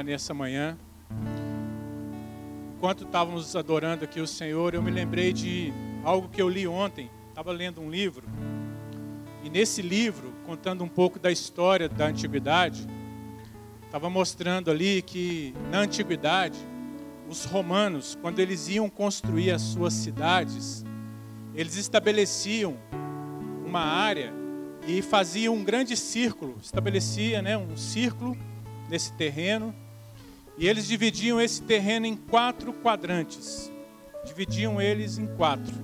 nessa manhã. Enquanto estávamos adorando aqui o Senhor, eu me lembrei de algo que eu li ontem. Estava lendo um livro. E nesse livro, contando um pouco da história da antiguidade, estava mostrando ali que na antiguidade, os romanos, quando eles iam construir as suas cidades, eles estabeleciam uma área e faziam um grande círculo, estabelecia né, um círculo nesse terreno e eles dividiam esse terreno em quatro quadrantes. Dividiam eles em quatro.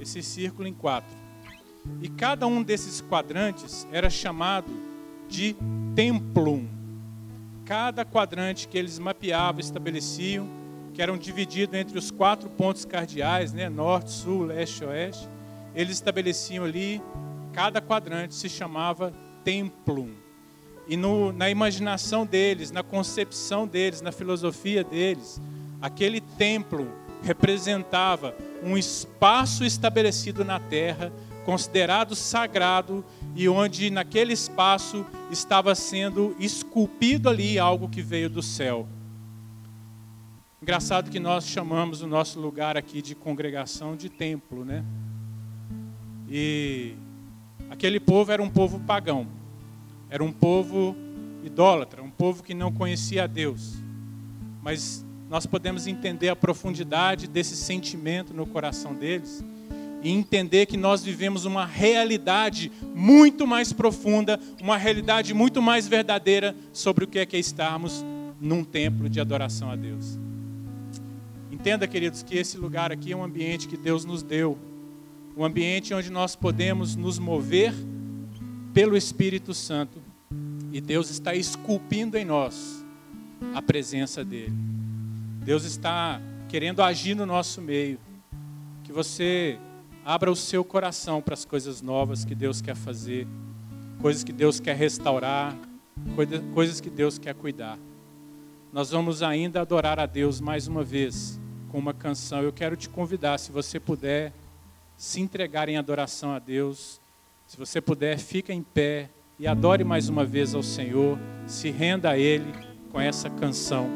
Esse círculo em quatro. E cada um desses quadrantes era chamado de templum. Cada quadrante que eles mapeavam, estabeleciam, que eram divididos entre os quatro pontos cardeais, né, norte, sul, leste, oeste, eles estabeleciam ali, cada quadrante se chamava templum e no, na imaginação deles, na concepção deles, na filosofia deles, aquele templo representava um espaço estabelecido na terra, considerado sagrado, e onde naquele espaço estava sendo esculpido ali algo que veio do céu. Engraçado que nós chamamos o nosso lugar aqui de congregação de templo, né? E aquele povo era um povo pagão. Era um povo idólatra, um povo que não conhecia a Deus. Mas nós podemos entender a profundidade desse sentimento no coração deles e entender que nós vivemos uma realidade muito mais profunda, uma realidade muito mais verdadeira sobre o que é que é estarmos num templo de adoração a Deus. Entenda, queridos, que esse lugar aqui é um ambiente que Deus nos deu, um ambiente onde nós podemos nos mover pelo Espírito Santo e Deus está esculpindo em nós a presença dEle. Deus está querendo agir no nosso meio. Que você abra o seu coração para as coisas novas que Deus quer fazer, coisas que Deus quer restaurar, coisas que Deus quer cuidar. Nós vamos ainda adorar a Deus mais uma vez com uma canção. Eu quero te convidar, se você puder, se entregar em adoração a Deus. Se você puder, fica em pé e adore mais uma vez ao Senhor, se renda a Ele com essa canção.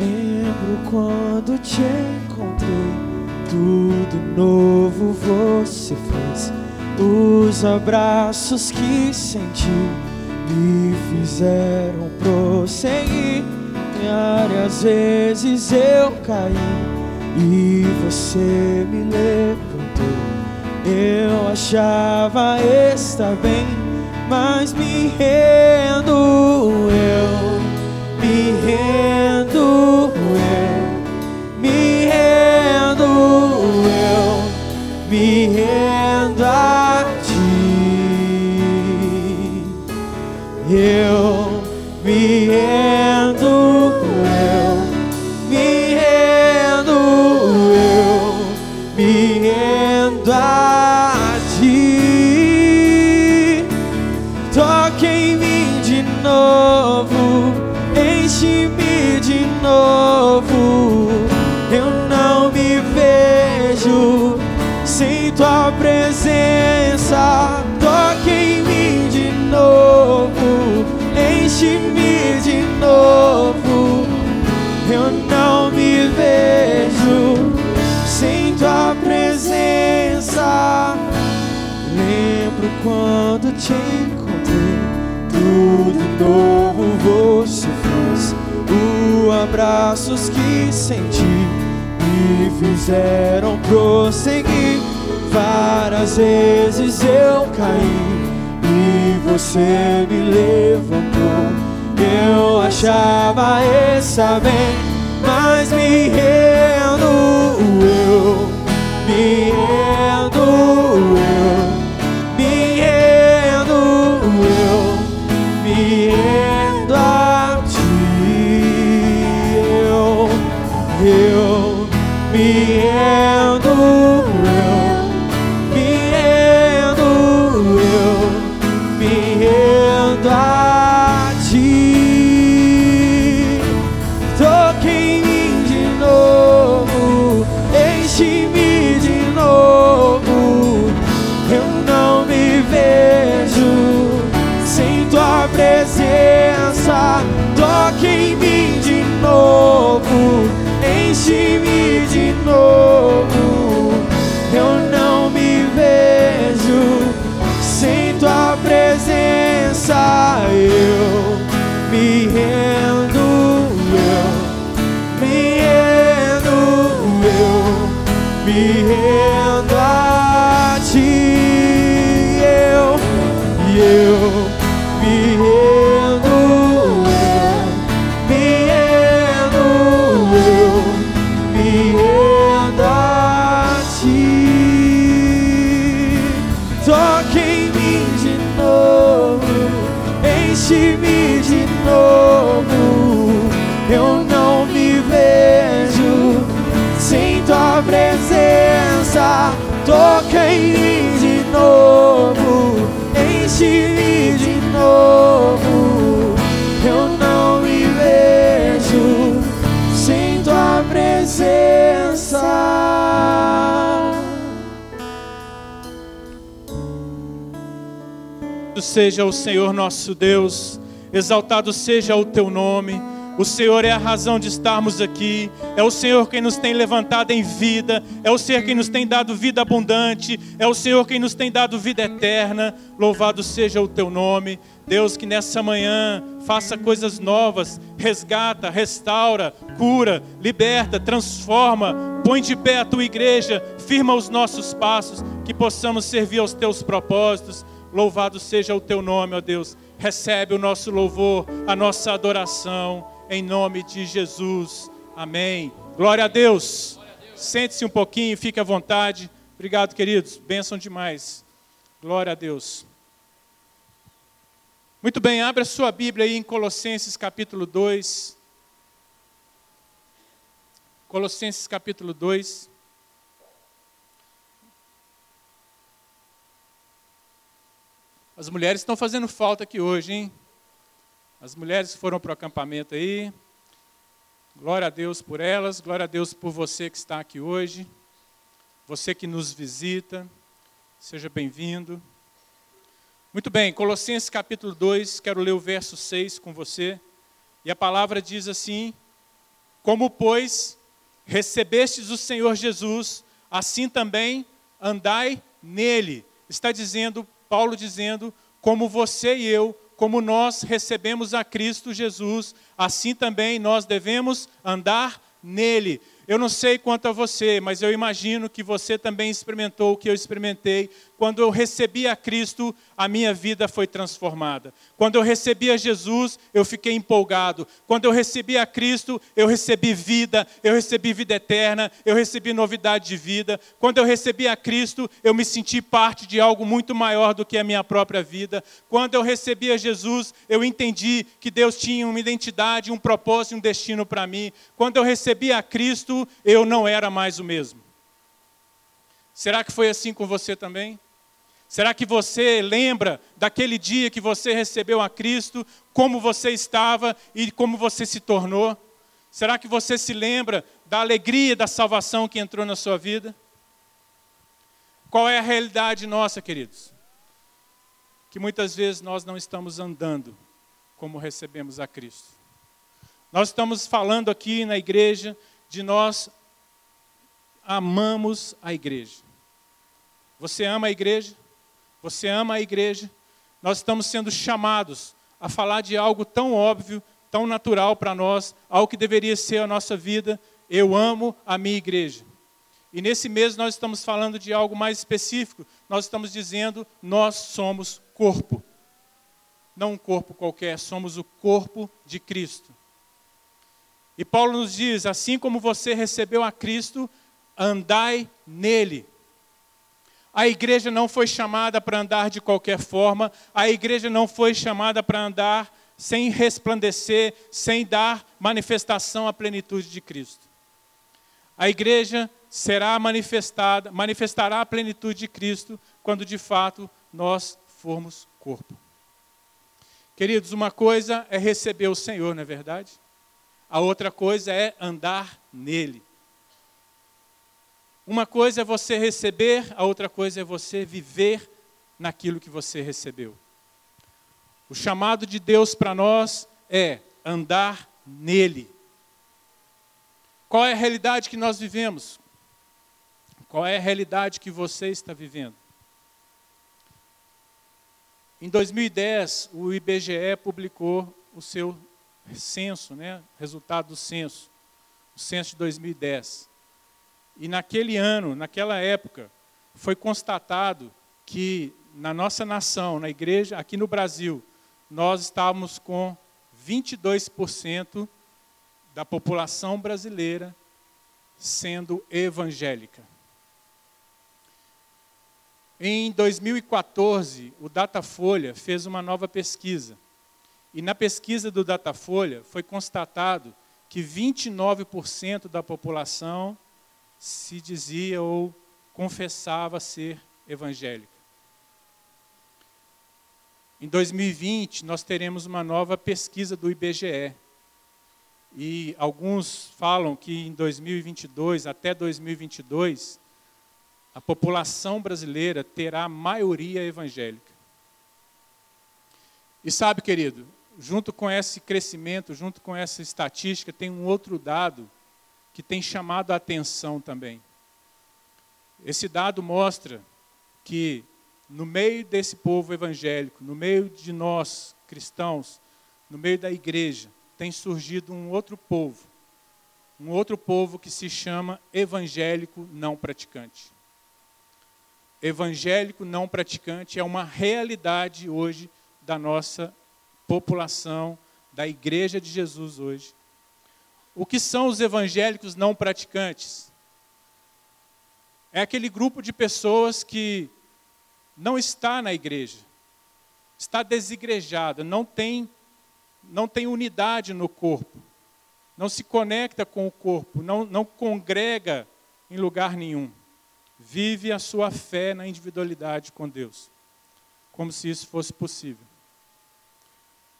Lembro quando te encontrei, tudo novo você fez. Os abraços que senti me fizeram prosseguir Várias vezes eu caí e você me levantou. Eu achava estar bem, mas me rendo, eu me rendo, eu me rendo, eu me rendo a ti. Eu presença quando te encontrei, tudo novo você fez. Os abraços que senti me fizeram prosseguir Várias vezes eu caí e você me levantou. Eu achava estar bem, mas me rendo, eu me rendo, eu Toque em mim de novo, enche-me de novo. Eu não me vejo sem tua presença. Toca em mim de novo, enche-me de novo. Seja o Senhor nosso Deus, exaltado seja o teu nome. O Senhor é a razão de estarmos aqui, é o Senhor quem nos tem levantado em vida, é o Senhor quem nos tem dado vida abundante, é o Senhor quem nos tem dado vida eterna. Louvado seja o teu nome. Deus, que nessa manhã faça coisas novas, resgata, restaura, cura, liberta, transforma, põe de pé a tua igreja, firma os nossos passos, que possamos servir aos teus propósitos. Louvado seja o teu nome, ó Deus. Recebe o nosso louvor, a nossa adoração, em nome de Jesus. Amém. Glória a Deus. Sente-se um pouquinho, fique à vontade. Obrigado, queridos. Bênção demais. Glória a Deus. Muito bem, abra sua Bíblia aí em Colossenses capítulo 2. Colossenses capítulo 2. As mulheres estão fazendo falta aqui hoje, hein? As mulheres foram para o acampamento aí. Glória a Deus por elas, glória a Deus por você que está aqui hoje. Você que nos visita, seja bem-vindo. Muito bem, Colossenses capítulo 2, quero ler o verso 6 com você. E a palavra diz assim: Como, pois, recebestes o Senhor Jesus, assim também andai nele. Está dizendo, Paulo dizendo, como você e eu, como nós recebemos a Cristo Jesus, assim também nós devemos andar nele. Eu não sei quanto a você, mas eu imagino que você também experimentou o que eu experimentei. Quando eu recebi a Cristo, a minha vida foi transformada. Quando eu recebi a Jesus, eu fiquei empolgado. Quando eu recebi a Cristo, eu recebi vida, eu recebi vida eterna, eu recebi novidade de vida. Quando eu recebi a Cristo, eu me senti parte de algo muito maior do que a minha própria vida. Quando eu recebi a Jesus, eu entendi que Deus tinha uma identidade, um propósito, um destino para mim. Quando eu recebi a Cristo, eu não era mais o mesmo. Será que foi assim com você também? Será que você lembra daquele dia que você recebeu a Cristo, como você estava e como você se tornou? Será que você se lembra da alegria da salvação que entrou na sua vida? Qual é a realidade nossa, queridos? Que muitas vezes nós não estamos andando como recebemos a Cristo. Nós estamos falando aqui na igreja de nós amamos a igreja. Você ama a igreja? Você ama a igreja? Nós estamos sendo chamados a falar de algo tão óbvio, tão natural para nós, algo que deveria ser a nossa vida. Eu amo a minha igreja. E nesse mês nós estamos falando de algo mais específico. Nós estamos dizendo, nós somos corpo. Não um corpo qualquer, somos o corpo de Cristo. E Paulo nos diz: assim como você recebeu a Cristo, andai nele. A igreja não foi chamada para andar de qualquer forma, a igreja não foi chamada para andar sem resplandecer, sem dar manifestação à plenitude de Cristo. A igreja será manifestada, manifestará a plenitude de Cristo quando de fato nós formos corpo. Queridos, uma coisa é receber o Senhor, não é verdade? A outra coisa é andar nele. Uma coisa é você receber, a outra coisa é você viver naquilo que você recebeu. O chamado de Deus para nós é andar nele. Qual é a realidade que nós vivemos? Qual é a realidade que você está vivendo? Em 2010, o IBGE publicou o seu censo, né, resultado do censo, o censo de 2010. E naquele ano, naquela época, foi constatado que na nossa nação, na igreja, aqui no Brasil, nós estávamos com 22% da população brasileira sendo evangélica. Em 2014, o Datafolha fez uma nova pesquisa. E na pesquisa do Datafolha foi constatado que 29% da população se dizia ou confessava ser evangélica. Em 2020, nós teremos uma nova pesquisa do IBGE. E alguns falam que em 2022, até 2022, a população brasileira terá maioria evangélica. E sabe, querido, junto com esse crescimento, junto com essa estatística, tem um outro dado que tem chamado a atenção também. Esse dado mostra que no meio desse povo evangélico, no meio de nós cristãos, no meio da igreja, tem surgido um outro povo, um outro povo que se chama evangélico não praticante evangélico não praticante é uma realidade hoje da nossa população, da igreja de Jesus hoje. O que são os evangélicos não praticantes? É aquele grupo de pessoas que não está na igreja, está desigrejada, não tem, não tem unidade no corpo, não se conecta com o corpo, não, não congrega em lugar nenhum vive a sua fé na individualidade com Deus, como se isso fosse possível,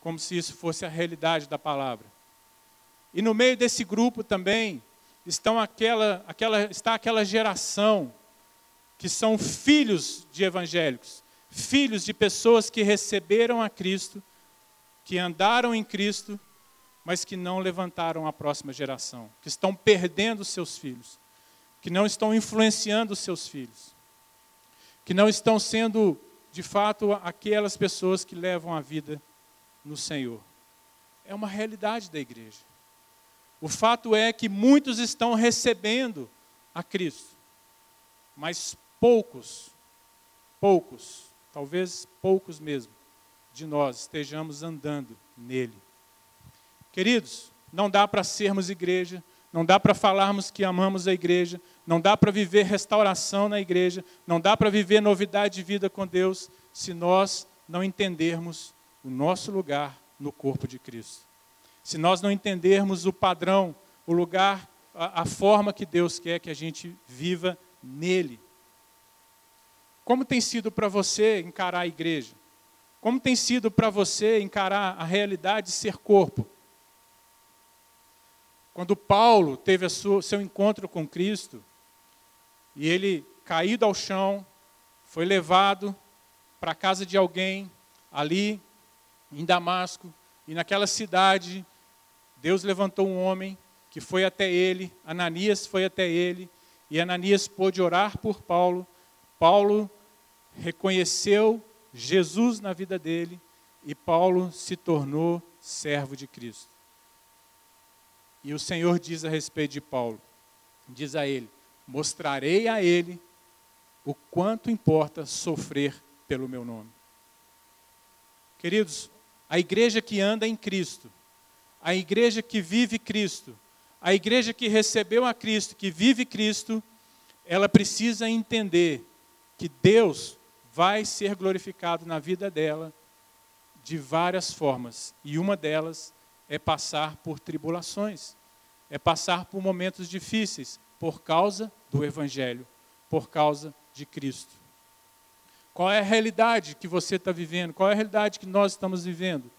como se isso fosse a realidade da palavra. E no meio desse grupo também estão aquela, aquela, está aquela geração que são filhos de evangélicos, filhos de pessoas que receberam a Cristo, que andaram em Cristo, mas que não levantaram a próxima geração, que estão perdendo seus filhos que não estão influenciando seus filhos, que não estão sendo, de fato, aquelas pessoas que levam a vida no Senhor. É uma realidade da igreja. O fato é que muitos estão recebendo a Cristo, mas poucos, poucos, talvez poucos mesmo, de nós estejamos andando nele. Queridos, não dá para sermos igreja não dá para falarmos que amamos a igreja, não dá para viver restauração na igreja, não dá para viver novidade de vida com Deus, se nós não entendermos o nosso lugar no corpo de Cristo. Se nós não entendermos o padrão, o lugar, a, a forma que Deus quer que a gente viva nele. Como tem sido para você encarar a igreja? Como tem sido para você encarar a realidade de ser corpo? Quando Paulo teve o seu encontro com Cristo, e ele, caído ao chão, foi levado para a casa de alguém, ali em Damasco, e naquela cidade, Deus levantou um homem que foi até ele, Ananias foi até ele, e Ananias pôde orar por Paulo. Paulo reconheceu Jesus na vida dele e Paulo se tornou servo de Cristo. E o Senhor diz a respeito de Paulo: diz a ele: mostrarei a ele o quanto importa sofrer pelo meu nome. Queridos, a igreja que anda em Cristo, a igreja que vive Cristo, a igreja que recebeu a Cristo, que vive Cristo, ela precisa entender que Deus vai ser glorificado na vida dela de várias formas, e uma delas é passar por tribulações, é passar por momentos difíceis por causa do Evangelho, por causa de Cristo. Qual é a realidade que você está vivendo? Qual é a realidade que nós estamos vivendo?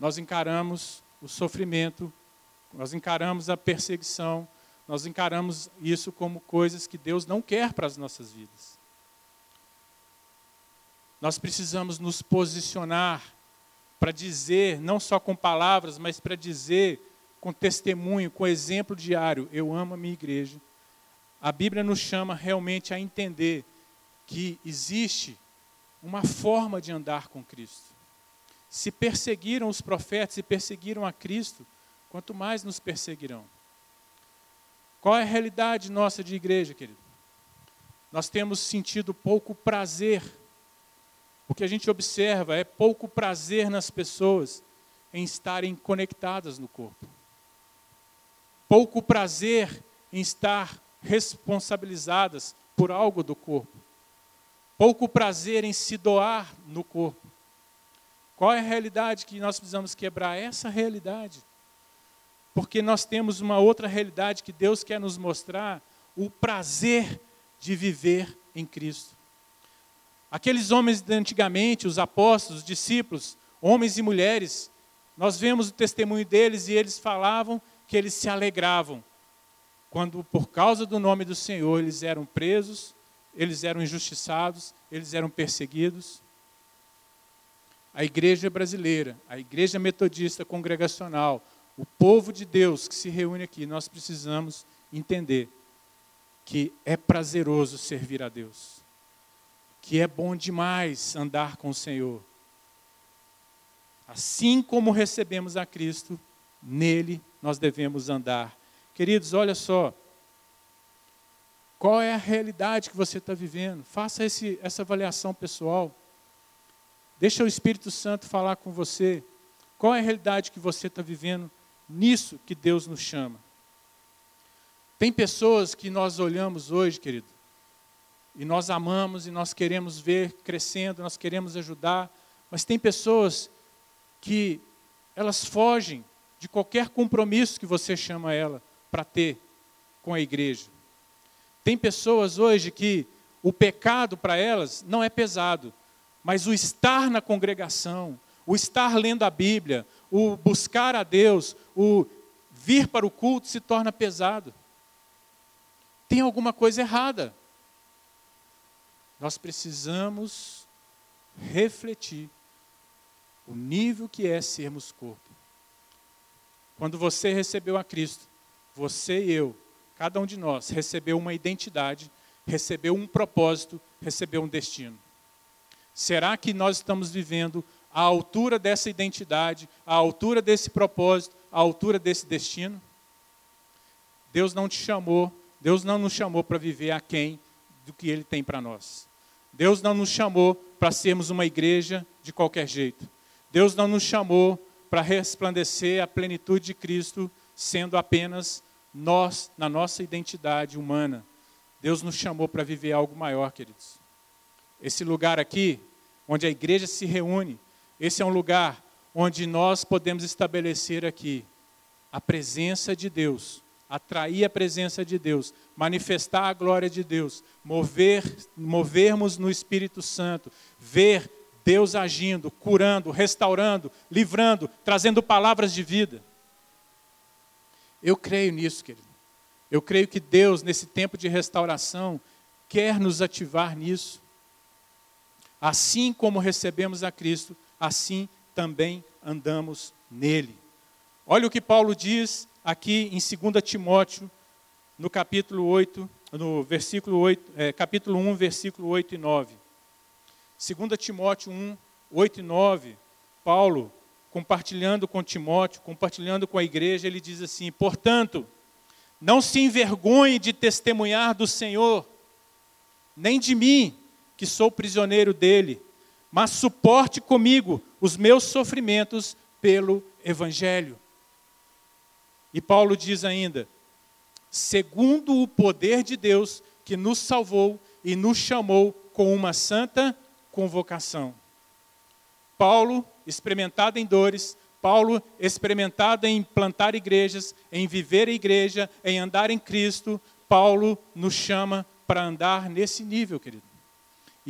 Nós encaramos o sofrimento, nós encaramos a perseguição, nós encaramos isso como coisas que Deus não quer para as nossas vidas. Nós precisamos nos posicionar para dizer, não só com palavras, mas para dizer com testemunho, com exemplo diário, eu amo a minha igreja, a Bíblia nos chama realmente a entender que existe uma forma de andar com Cristo. Se perseguiram os profetas e perseguiram a Cristo, quanto mais nos perseguirão. Qual é a realidade nossa de igreja, querido? Nós temos sentido pouco prazer. O que a gente observa é pouco prazer nas pessoas em estarem conectadas no corpo. Pouco prazer em estar responsabilizadas por algo do corpo. Pouco prazer em se doar no corpo. Qual é a realidade que nós precisamos quebrar? Essa realidade. Porque nós temos uma outra realidade que Deus quer nos mostrar: o prazer de viver em Cristo. Aqueles homens de antigamente, os apóstolos, os discípulos, homens e mulheres, nós vemos o testemunho deles e eles falavam que eles se alegravam quando, por causa do nome do Senhor, eles eram presos, eles eram injustiçados, eles eram perseguidos. A igreja brasileira, a igreja metodista congregacional, o povo de Deus que se reúne aqui, nós precisamos entender que é prazeroso servir a Deus, que é bom demais andar com o Senhor. Assim como recebemos a Cristo, nele nós devemos andar Queridos, olha só. Qual é a realidade que você está vivendo? Faça esse, essa avaliação pessoal. Deixa o Espírito Santo falar com você. Qual é a realidade que você está vivendo nisso que Deus nos chama? Tem pessoas que nós olhamos hoje, querido, e nós amamos e nós queremos ver crescendo, nós queremos ajudar, mas tem pessoas que elas fogem de qualquer compromisso que você chama ela para ter com a igreja. Tem pessoas hoje que o pecado para elas não é pesado, mas o estar na congregação, o estar lendo a Bíblia, o buscar a Deus, o vir para o culto se torna pesado. Tem alguma coisa errada. Nós precisamos refletir o nível que é sermos corpo. Quando você recebeu a Cristo, você e eu, cada um de nós, recebeu uma identidade, recebeu um propósito, recebeu um destino. Será que nós estamos vivendo à altura dessa identidade, à altura desse propósito, à altura desse destino? Deus não te chamou, Deus não nos chamou para viver aquém do que Ele tem para nós. Deus não nos chamou para sermos uma igreja de qualquer jeito. Deus não nos chamou para resplandecer a plenitude de Cristo sendo apenas nós, na nossa identidade humana, Deus nos chamou para viver algo maior, queridos. Esse lugar aqui, onde a igreja se reúne, esse é um lugar onde nós podemos estabelecer aqui a presença de Deus, atrair a presença de Deus, manifestar a glória de Deus, mover, movermos no Espírito Santo, ver Deus agindo, curando, restaurando, livrando, trazendo palavras de vida. Eu creio nisso, querido. Eu creio que Deus, nesse tempo de restauração, quer nos ativar nisso. Assim como recebemos a Cristo, assim também andamos nele. Olha o que Paulo diz aqui em 2 Timóteo, no capítulo 8, no versículo 8, é, capítulo 1, versículo 8 e 9. 2 Timóteo 1, 8 e 9, Paulo compartilhando com Timóteo, compartilhando com a igreja, ele diz assim: portanto, não se envergonhe de testemunhar do Senhor, nem de mim, que sou prisioneiro dele, mas suporte comigo os meus sofrimentos pelo Evangelho. E Paulo diz ainda: segundo o poder de Deus que nos salvou e nos chamou com uma santa convocação. Paulo experimentado em dores, Paulo experimentado em plantar igrejas, em viver a igreja, em andar em Cristo, Paulo nos chama para andar nesse nível, querido.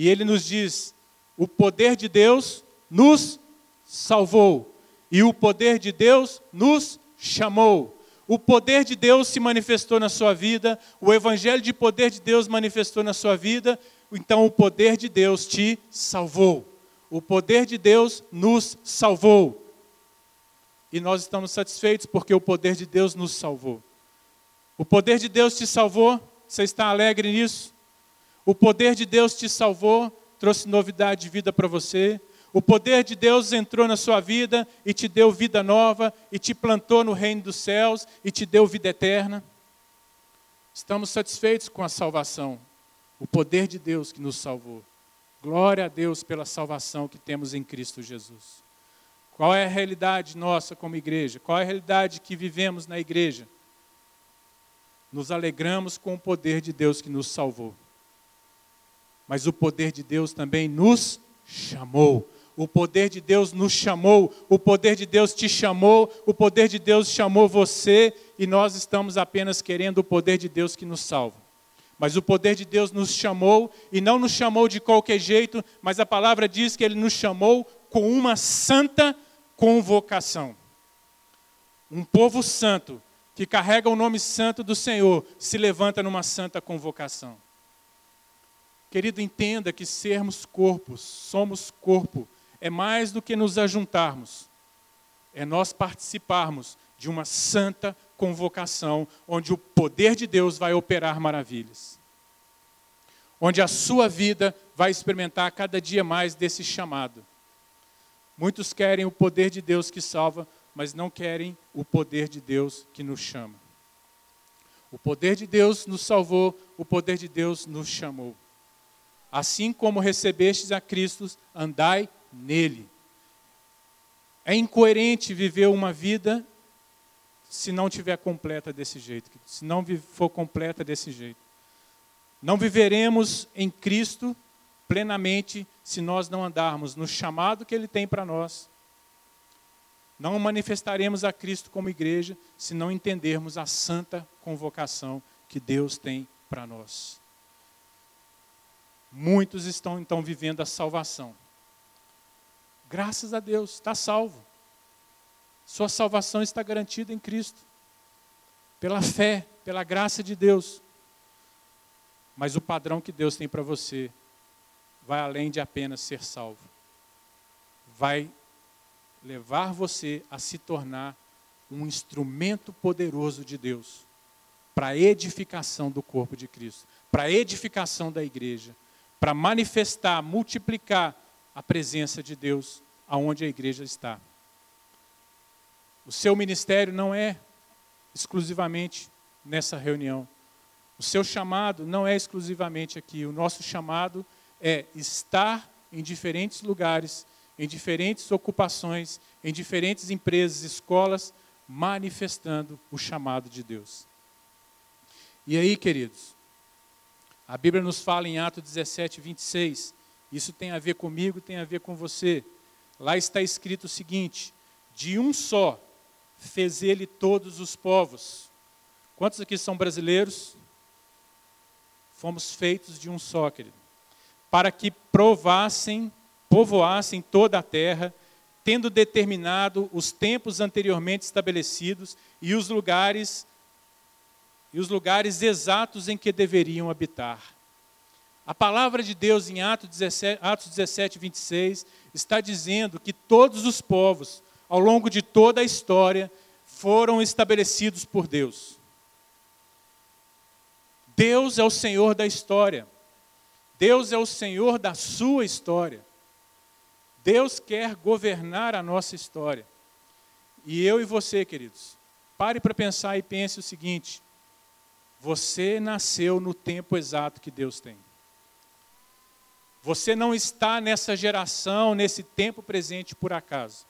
E ele nos diz: o poder de Deus nos salvou, e o poder de Deus nos chamou. O poder de Deus se manifestou na sua vida, o evangelho de poder de Deus manifestou na sua vida, então o poder de Deus te salvou. O poder de Deus nos salvou. e nós estamos satisfeitos porque o poder de Deus nos salvou. O poder de Deus te salvou, você está alegre nisso? O poder de Deus te salvou, trouxe novidade de vida para você. O poder de Deus entrou na sua vida e te deu vida nova, e te plantou no reino dos céus e te deu vida eterna. Estamos satisfeitos com a salvação, o poder de Deus que nos salvou. Glória a Deus pela salvação que temos em Cristo Jesus. Qual é a realidade nossa como igreja? Qual é a realidade que vivemos na igreja? Nos alegramos com o poder de Deus que nos salvou. Mas o poder de Deus também nos chamou. O poder de Deus nos chamou, o poder de Deus te chamou, o poder de Deus chamou você e nós estamos apenas querendo o poder de Deus que nos salva. Mas o poder de Deus nos chamou e não nos chamou de qualquer jeito, mas a palavra diz que ele nos chamou com uma santa convocação. Um povo santo que carrega o nome santo do Senhor se levanta numa santa convocação. Querido, entenda que sermos corpos, somos corpo, é mais do que nos ajuntarmos, é nós participarmos de uma santa convocação, onde o poder de Deus vai operar maravilhas. Onde a sua vida vai experimentar cada dia mais desse chamado. Muitos querem o poder de Deus que salva, mas não querem o poder de Deus que nos chama. O poder de Deus nos salvou, o poder de Deus nos chamou. Assim como recebestes a Cristo, andai nele. É incoerente viver uma vida se não tiver completa desse jeito, se não for completa desse jeito. Não viveremos em Cristo plenamente se nós não andarmos no chamado que Ele tem para nós. Não manifestaremos a Cristo como igreja se não entendermos a santa convocação que Deus tem para nós. Muitos estão então vivendo a salvação. Graças a Deus, está salvo. Sua salvação está garantida em Cristo. Pela fé, pela graça de Deus. Mas o padrão que Deus tem para você vai além de apenas ser salvo. Vai levar você a se tornar um instrumento poderoso de Deus para a edificação do corpo de Cristo, para a edificação da igreja, para manifestar, multiplicar a presença de Deus aonde a igreja está. O seu ministério não é exclusivamente nessa reunião. O seu chamado não é exclusivamente aqui. O nosso chamado é estar em diferentes lugares, em diferentes ocupações, em diferentes empresas, escolas, manifestando o chamado de Deus. E aí, queridos, a Bíblia nos fala em Atos 17, 26, isso tem a ver comigo, tem a ver com você. Lá está escrito o seguinte: de um só fez ele todos os povos. Quantos aqui são brasileiros? Fomos feitos de um só, querido para que provassem, povoassem toda a terra, tendo determinado os tempos anteriormente estabelecidos e os lugares e os lugares exatos em que deveriam habitar. A palavra de Deus em Atos 17, Atos 17 26 está dizendo que todos os povos, ao longo de toda a história, foram estabelecidos por Deus. Deus é o Senhor da história. Deus é o Senhor da sua história. Deus quer governar a nossa história. E eu e você, queridos, pare para pensar e pense o seguinte: você nasceu no tempo exato que Deus tem. Você não está nessa geração, nesse tempo presente por acaso.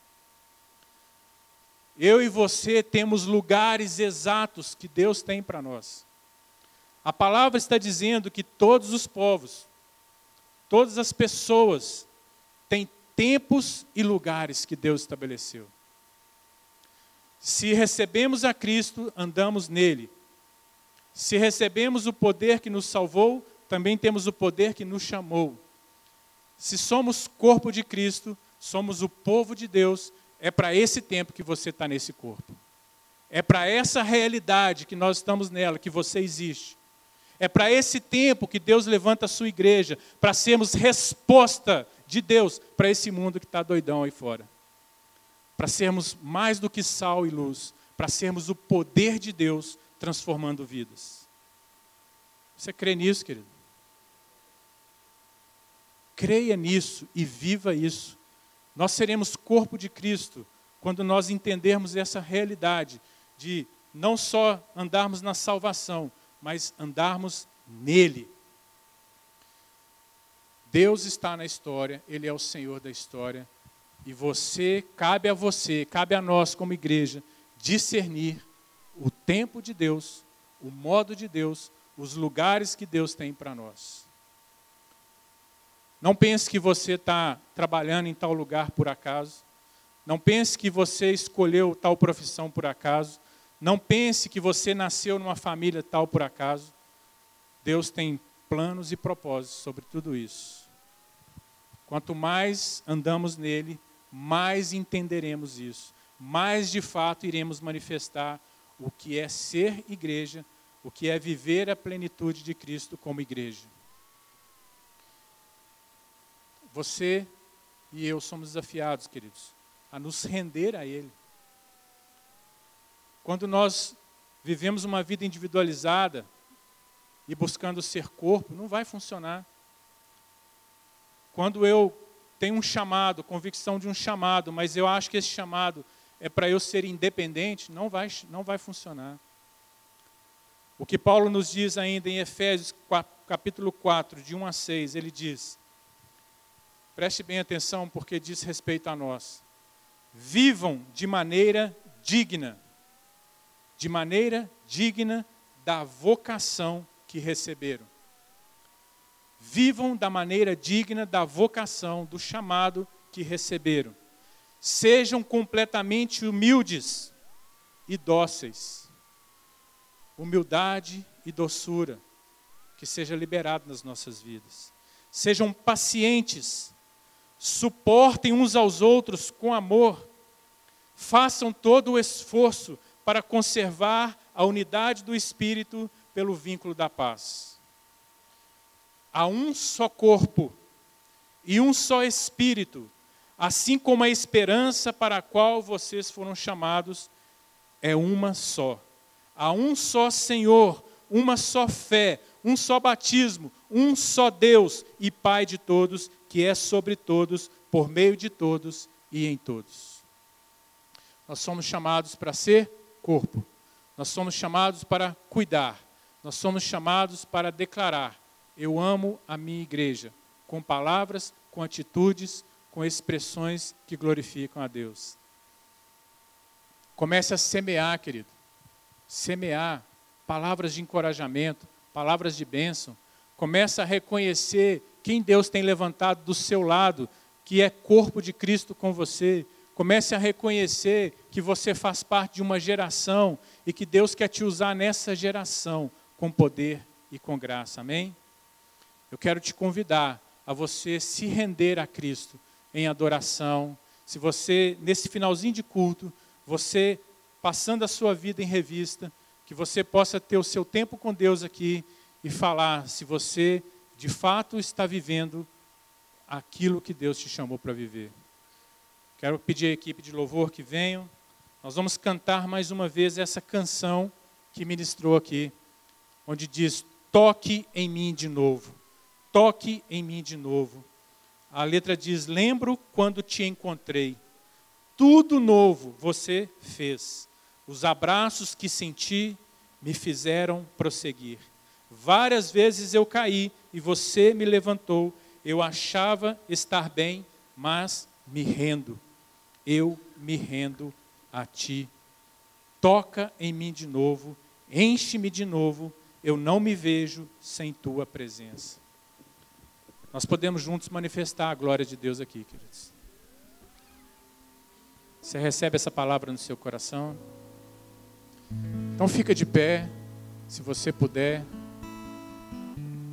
Eu e você temos lugares exatos que Deus tem para nós. A palavra está dizendo que todos os povos, Todas as pessoas têm tempos e lugares que Deus estabeleceu. Se recebemos a Cristo, andamos nele. Se recebemos o poder que nos salvou, também temos o poder que nos chamou. Se somos corpo de Cristo, somos o povo de Deus, é para esse tempo que você está nesse corpo. É para essa realidade que nós estamos nela, que você existe. É para esse tempo que Deus levanta a sua igreja, para sermos resposta de Deus para esse mundo que está doidão aí fora. para sermos mais do que sal e luz, para sermos o poder de Deus transformando vidas. Você crê nisso, querido? Creia nisso e viva isso. Nós seremos corpo de Cristo quando nós entendermos essa realidade de não só andarmos na salvação, mas andarmos nele. Deus está na história, Ele é o Senhor da história, e você, cabe a você, cabe a nós como igreja, discernir o tempo de Deus, o modo de Deus, os lugares que Deus tem para nós. Não pense que você está trabalhando em tal lugar por acaso. Não pense que você escolheu tal profissão por acaso. Não pense que você nasceu numa família tal por acaso. Deus tem planos e propósitos sobre tudo isso. Quanto mais andamos nele, mais entenderemos isso, mais de fato iremos manifestar o que é ser igreja, o que é viver a plenitude de Cristo como igreja. Você e eu somos desafiados, queridos, a nos render a Ele. Quando nós vivemos uma vida individualizada e buscando ser corpo, não vai funcionar. Quando eu tenho um chamado, convicção de um chamado, mas eu acho que esse chamado é para eu ser independente, não vai, não vai funcionar. O que Paulo nos diz ainda em Efésios capítulo 4, de 1 a 6, ele diz: preste bem atenção porque diz respeito a nós. Vivam de maneira digna, de maneira digna da vocação que receberam. Vivam da maneira digna da vocação, do chamado que receberam. Sejam completamente humildes e dóceis. Humildade e doçura que seja liberado nas nossas vidas. Sejam pacientes, suportem uns aos outros com amor, façam todo o esforço para conservar a unidade do espírito pelo vínculo da paz. Há um só corpo e um só espírito, assim como a esperança para a qual vocês foram chamados é uma só. Há um só Senhor, uma só fé, um só batismo, um só Deus e Pai de todos, que é sobre todos, por meio de todos e em todos. Nós somos chamados para ser corpo. Nós somos chamados para cuidar. Nós somos chamados para declarar: Eu amo a minha igreja, com palavras, com atitudes, com expressões que glorificam a Deus. Comece a semear, querido. Semear palavras de encorajamento, palavras de bênção. Comece a reconhecer quem Deus tem levantado do seu lado, que é corpo de Cristo com você. Comece a reconhecer que você faz parte de uma geração e que Deus quer te usar nessa geração com poder e com graça. Amém? Eu quero te convidar a você se render a Cristo em adoração. Se você, nesse finalzinho de culto, você passando a sua vida em revista, que você possa ter o seu tempo com Deus aqui e falar se você de fato está vivendo aquilo que Deus te chamou para viver. Quero pedir à equipe de louvor que venham. Nós vamos cantar mais uma vez essa canção que ministrou aqui onde diz: toque em mim de novo, toque em mim de novo. A letra diz: lembro quando te encontrei, tudo novo você fez. Os abraços que senti me fizeram prosseguir. Várias vezes eu caí e você me levantou. Eu achava estar bem, mas me rendo. Eu me rendo a ti. Toca em mim de novo, enche-me de novo eu não me vejo sem tua presença. Nós podemos juntos manifestar a glória de Deus aqui, queridos. Você recebe essa palavra no seu coração? Então fica de pé, se você puder.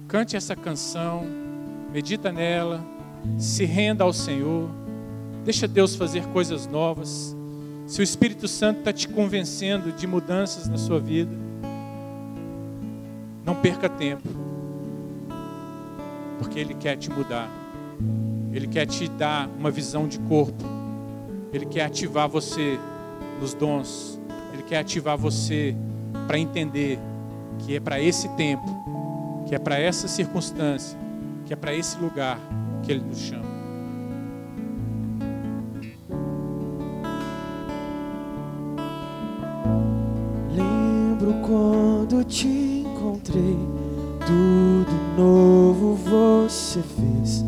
Cante essa canção, medita nela, se renda ao Senhor, deixa Deus fazer coisas novas. Se o Espírito Santo está te convencendo de mudanças na sua vida, não perca tempo, porque Ele quer te mudar, Ele quer te dar uma visão de corpo, Ele quer ativar você nos dons. Ele quer ativar você para entender que é para esse tempo, que é para essa circunstância, que é para esse lugar que Ele nos chama. Lembro quando te encontrei, novo você fez.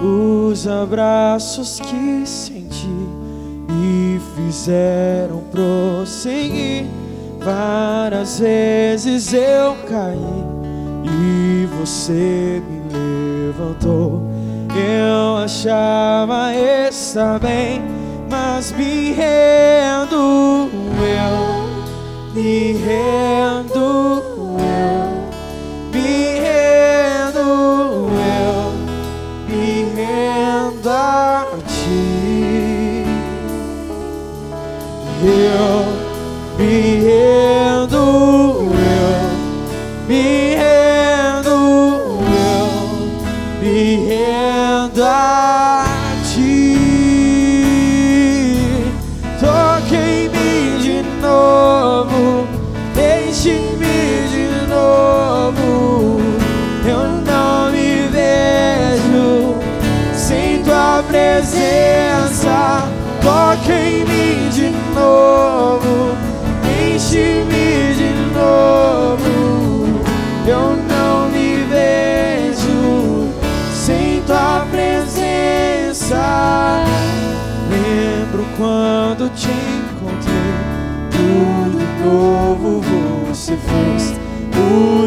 Os abraços que senti me fizeram prosseguir. Várias vezes eu caí e você me levantou. Eu achava estar bem, mas me rendo eu, me rendo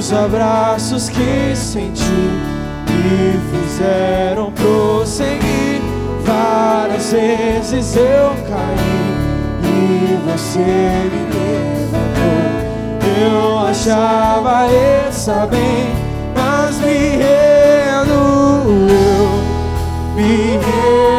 Os abraços que senti me fizeram prosseguir. Várias vezes eu caí e você me levantou. Eu achava estar bem, mas me rendo eu, me rendo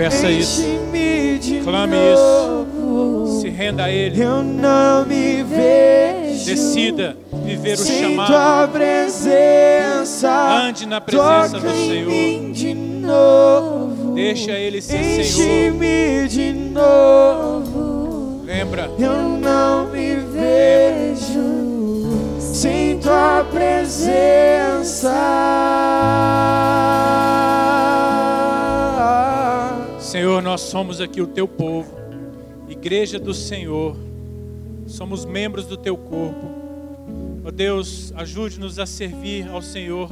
Peça isso. Clame novo. Se renda a Ele. Eu não me vejo. Decida viver o chamado. tua presença. Ande na presença do Senhor. de novo. Deixa Ele ser Senhor. De novo. Lembra? Eu não me vejo sem tua presença. Senhor, nós somos aqui o teu povo, igreja do Senhor, somos membros do teu corpo. Ó Deus, ajude-nos a servir ao Senhor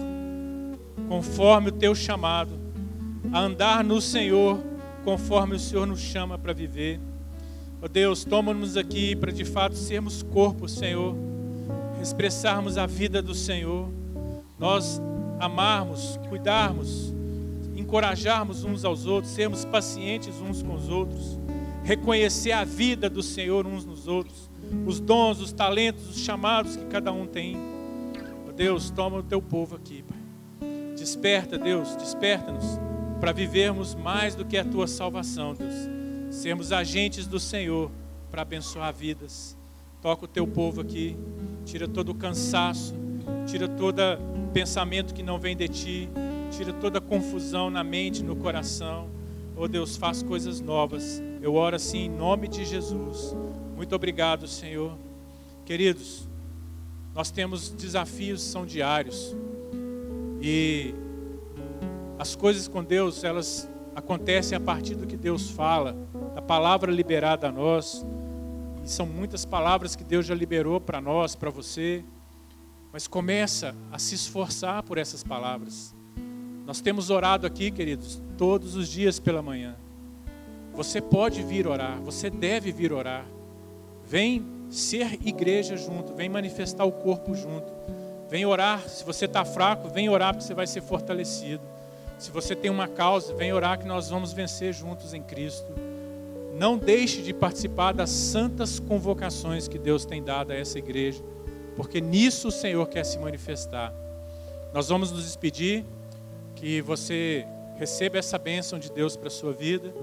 conforme o teu chamado, a andar no Senhor conforme o Senhor nos chama para viver. Ó Deus, toma-nos aqui para de fato sermos corpo, Senhor, expressarmos a vida do Senhor, nós amarmos, cuidarmos, encorajarmos uns aos outros, sermos pacientes uns com os outros, reconhecer a vida do Senhor uns nos outros, os dons, os talentos, os chamados que cada um tem. Ó Deus, toma o teu povo aqui, Pai. Desperta, Deus, desperta-nos para vivermos mais do que a tua salvação, Deus. Sermos agentes do Senhor para abençoar vidas. Toca o teu povo aqui, tira todo o cansaço, tira todo pensamento que não vem de ti, tira toda confusão na mente, no coração. Oh Deus, faz coisas novas. Eu oro assim em nome de Jesus. Muito obrigado, Senhor. Queridos, nós temos desafios são diários. E as coisas com Deus, elas acontecem a partir do que Deus fala, da palavra liberada a nós. E são muitas palavras que Deus já liberou para nós, para você. Mas começa a se esforçar por essas palavras. Nós temos orado aqui, queridos, todos os dias pela manhã. Você pode vir orar, você deve vir orar. Vem ser igreja junto, vem manifestar o corpo junto. Vem orar, se você está fraco, vem orar porque você vai ser fortalecido. Se você tem uma causa, vem orar que nós vamos vencer juntos em Cristo. Não deixe de participar das santas convocações que Deus tem dado a essa igreja, porque nisso o Senhor quer se manifestar. Nós vamos nos despedir, que você receba essa bênção de Deus para a sua vida.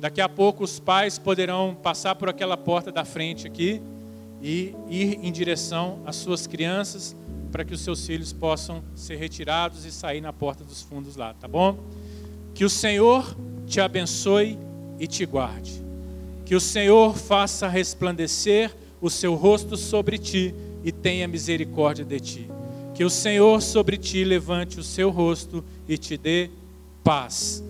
Daqui a pouco os pais poderão passar por aquela porta da frente aqui e ir em direção às suas crianças para que os seus filhos possam ser retirados e sair na porta dos fundos lá, tá bom? Que o Senhor te abençoe e te guarde. Que o Senhor faça resplandecer o seu rosto sobre ti e tenha misericórdia de ti. Que o Senhor sobre ti levante o seu rosto e te dê paz.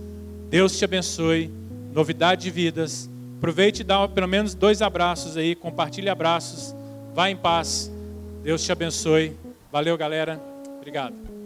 Deus te abençoe. Novidade de vidas. Aproveite e dá pelo menos dois abraços aí, compartilhe abraços. Vá em paz. Deus te abençoe. Valeu, galera. Obrigado.